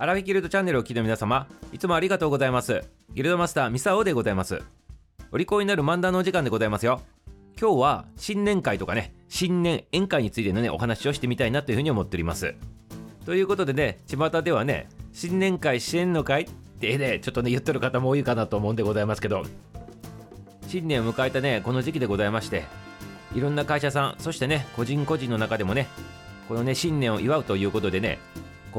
アラフィギルドチャンネルを聞いた皆様、いつもありがとうございます。ギルドマスターミサオでございます。お利口になる漫談のお時間でございますよ。今日は新年会とかね、新年宴会についてのね、お話をしてみたいなというふうに思っております。ということでね、巷ではね、新年会支援の会ってね、ちょっとね、言ってる方も多いかなと思うんでございますけど、新年を迎えたね、この時期でございまして、いろんな会社さん、そしてね、個人個人の中でもね、このね、新年を祝うということでね、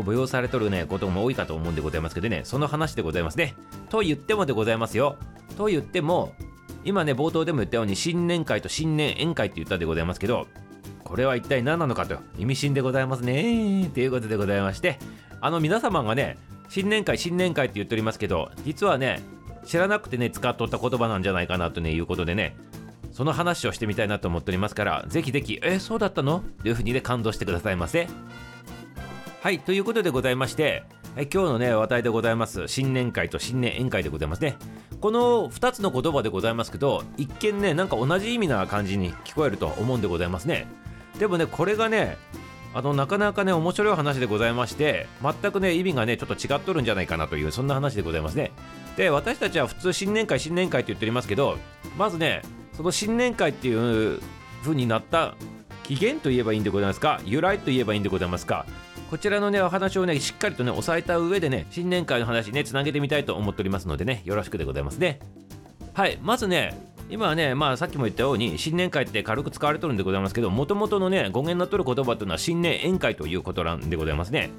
こう催されとるね、ことも多いかと思うんでございますけどね、その話でございますね。と言ってもでございますよ。と言っても、今ね、冒頭でも言ったように、新年会と新年宴会って言ったでございますけど、これは一体何なのかと、意味深でございますね。ということでございまして、あの皆様がね、新年会、新年会って言っておりますけど、実はね、知らなくてね、使っとった言葉なんじゃないかなとね、いうことでね、その話をしてみたいなと思っておりますから、ぜひぜひ、え、そうだったのというふうにね、感動してくださいませ。はい、ということでございまして、え今日のね、話題でございます、新年会と新年宴会でございますね。この2つの言葉でございますけど、一見ね、なんか同じ意味な感じに聞こえると思うんでございますね。でもね、これがね、あのなかなかね面白い話でございまして全くね意味がねちょっと違っとるんじゃないかなというそんな話でございますねで私たちは普通新年会新年会って言っておりますけどまずねその新年会っていう風になった起源といえばいいんでございますか由来といえばいいんでございますかこちらのねお話をねしっかりとね押さえた上でね新年会の話ねつなげてみたいと思っておりますのでねよろしくでございますね。はいまずね今はね、まあ、さっきも言ったように新年会って軽く使われてるんでございますけどもともとのね語源になっとる言葉というのは新年宴会ということなんでございますね。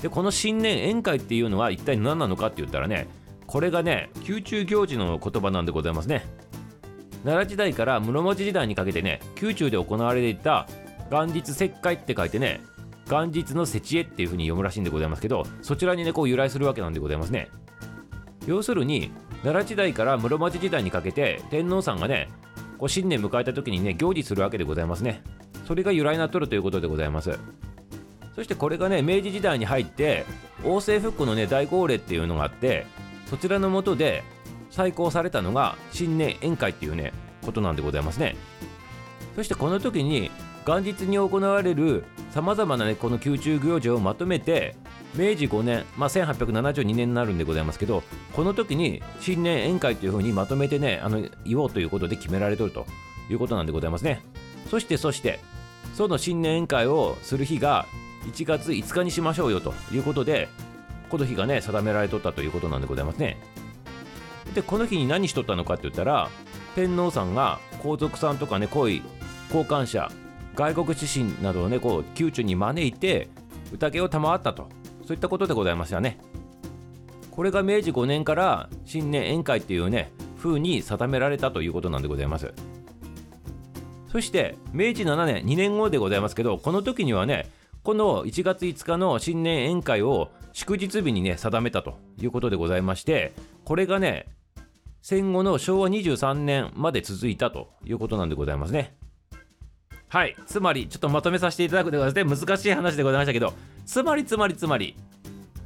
でこの新年宴会っていうのは一体何なのかって言ったらねこれがね宮中行事の言葉なんでございますね。奈良時代から室町時代にかけてね宮中で行われていた元日節会って書いてね元日の節恵っていう風に読むらしいんでございますけどそちらにねこう由来するわけなんでございますね。要するに奈良時代から室町時代にかけて天皇さんがねこう新年迎えた時にね行事するわけでございますね。それが由来になっとるということでございます。そしてこれがね明治時代に入って王政復古のね大号令っていうのがあってそちらの下で再興されたのが新年宴会っていうねことなんでございますね。そしてこの時に元日に行われるさまざまなねこの宮中行事をまとめて明治5年、まあ、1872年になるんでございますけどこの時に新年宴会というふうにまとめてねあの言おうということで決められとるということなんでございますね。そしてそしてその新年宴会をする日が1月5日にしましょうよということでこの日がね定められとったということなんでございますね。でこの日に何しとったのかって言ったら天皇さんが皇族さんとかね皇位交換者外国志信などをねこう宮中に招いて宴を賜ったとそういったことでございましたね。これが明治5年から新年宴会っていうね、風に定められたということなんでございます。そして明治7年、2年後でございますけど、この時にはね、この1月5日の新年宴会を祝日日にね、定めたということでございまして、これがね、戦後の昭和23年まで続いたということなんでございますね。はい。つまり、ちょっとまとめさせていただくでございますね。難しい話でございましたけど、つまりつまりつまり、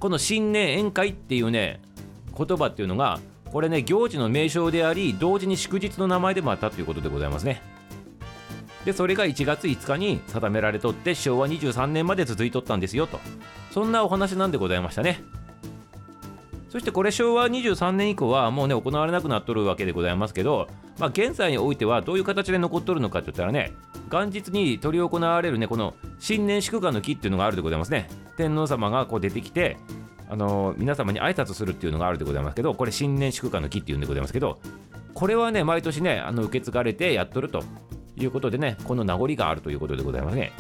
この新年宴会っていうね、言葉っていうのが、これね、行事の名称であり、同時に祝日の名前でもあったということでございますね。で、それが1月5日に定められとって、昭和23年まで続いとったんですよと。そんなお話なんでございましたね。そしてこれ昭和23年以降はもうね行われなくなっとるわけでございますけど、まあ、現在においてはどういう形で残っとるのかって言ったらね元日に執り行われるねこの新年祝賀の儀っていうのがあるでございますね天皇様がこう出てきてあの皆様に挨拶するっていうのがあるでございますけどこれ新年祝賀の儀っていうんでございますけどこれはね毎年ねあの受け継がれてやっとるということでねこの名残があるということでございますね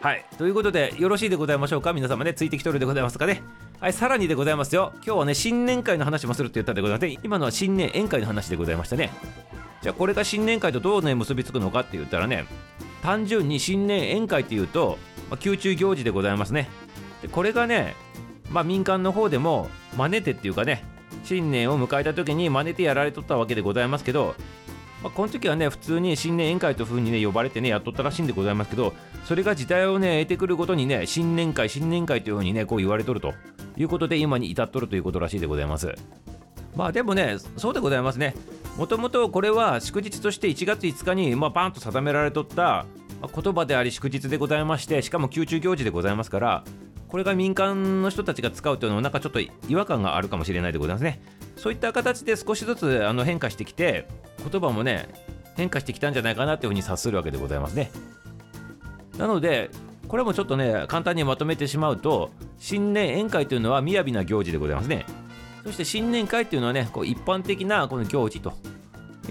はい。ということで、よろしいでございましょうか？皆様ね、ついてきとるでございますかね？はい、さらにでございますよ。今日はね、新年会の話もするって言ったんでございますね。今のは新年宴会の話でございましたね。じゃあ、これが新年会とどうね、結びつくのかって言ったらね、単純に新年宴会っていうと、まあ、宮中行事でございますね。でこれがね、まあ、民間の方でも真似てっていうかね、新年を迎えた時に真似てやられとったわけでございますけど、まあ、この時はね普通に新年宴会という風にね呼ばれてねやっとったらしいんでございますけどそれが時代をね得てくるごとにね新年会新年会という風にねこう言われとると。いうことで今に至っとるということらしいでございます。まあでもねそうでございますね。もともとこれは祝日として1月5日にまあバンと定められとった言葉であり祝日でございましてしかも宮中行事でございますからこれが民間の人たちが使うというのはなんかちょっと違和感があるかもしれないでございますね。そういった形で少しずつあの変化してきて言葉もね変化してきたんじゃないかなというふうに察するわけでございますね。なのでこれもちょっとね簡単にまとめてしまうと新年宴会というのは雅な行事でございますね。そして新年会というのはねこう一般的なこの行事と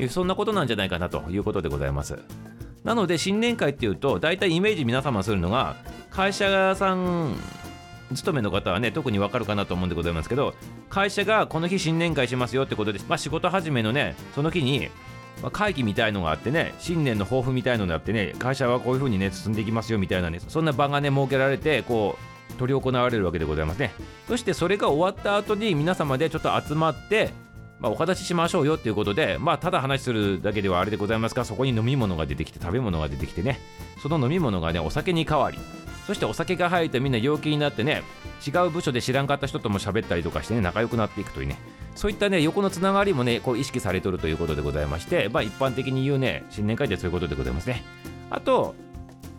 そんなことなんじゃないかなということでございます。なので新年会っていうと大体イメージ皆様するのが会社さん勤めの方はね特にわかるかなと思うんでございますけど会社がこの日新年会しますよってことで、まあ、仕事始めのねその日にま、会議みたいのがあってね新年の抱負みたいのがあってね会社はこういう風にね進んでいきますよみたいなねそんな場がね設けられてこう執り行われるわけでございますね。そしてそれが終わった後に皆様でちょっと集まってまあ、お形しましょうよっていうことで、まあ、ただ話するだけではあれでございますが、そこに飲み物が出てきて、食べ物が出てきてね、その飲み物がね、お酒に変わり、そしてお酒が入ってみんな陽気になってね、違う部署で知らんかった人とも喋ったりとかしてね、仲良くなっていくというね、そういったね、横のつながりもね、こう意識されとるということでございまして、まあ、一般的に言うね、新年会ってそういうことでございますね。あと、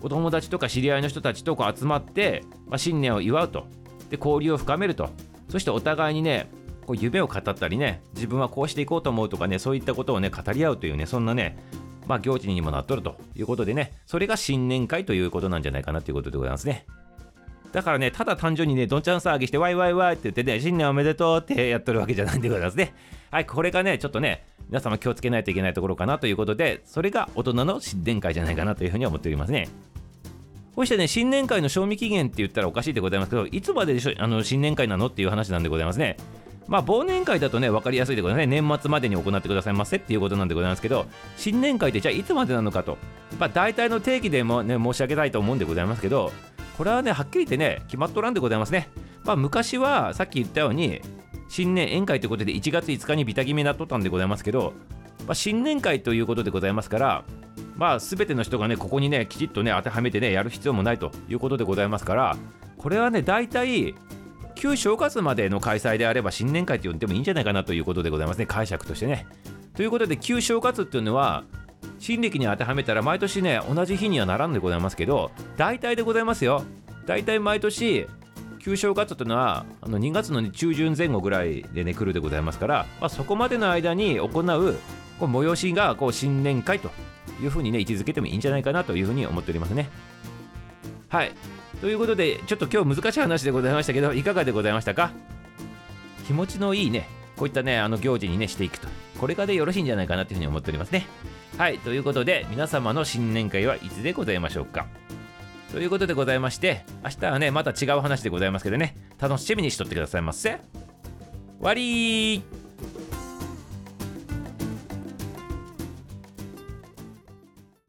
お友達とか知り合いの人たちとこう集まって、まあ、新年を祝うと。で、交流を深めると。そしてお互いにね、こう夢を語ったりね自分はこうしていこうと思うとかねそういったことをね語り合うというねそんなねまあ行事にもなっとるということでねそれが新年会ということなんじゃないかなということでございますね。だからねただ単純にねどんちゃん騒ぎしてワイワイワイって言ってね新年おめでとうってやっとるわけじゃないんでございますね。はいこれがねちょっとね皆様気をつけないといけないところかなということでそれが大人の新年会じゃないかなというふうに思っておりますね。こうしてね、新年会の賞味期限って言ったらおかしいでございますけど、いつまででしょあの新年会なのっていう話なんでございますね。まあ、忘年会だとね、分かりやすいでございますね。年末までに行ってくださいませっていうことなんでございますけど、新年会ってじゃあいつまでなのかと、まあ、大体の定義でもね、申し上げたいと思うんでございますけど、これはね、はっきり言ってね、決まっとらんでございますね。まあ、昔はさっき言ったように、新年宴会ということで1月5日にビタ決めになっとったんでございますけど、まあ、新年会ということでございますから、まあ、全ての人がね、ここにね、きちっとね、当てはめてね、やる必要もないということでございますから、これはね、大体、旧正月までの開催であれば新年会って呼んでもいいんじゃないかなということでございますね。解釈としてね。ということで旧正月っていうのは新暦に当てはめたら毎年ね同じ日にはならんでございますけど大体でございますよ。大体毎年旧正月というのはあの2月の、中旬前後ぐらいでね来るでございますから、まあ、そこまでの間に行うこう催しがこう新年会というふうにね位置づけてもいいんじゃないかなというふうに思っておりますね。はい。ということで、ちょっと今日難しい話でございましたけど、いかがでございましたか？気持ちのいいね、こういったね、あの行事にね、していくと。これがでよろしいんじゃないかなというふうに思っておりますね。はい、ということで、皆様の新年会はいつでございましょうか？ということでございまして、明日はね、また違う話でございますけどね、楽しみにしとってくださいませ。終わり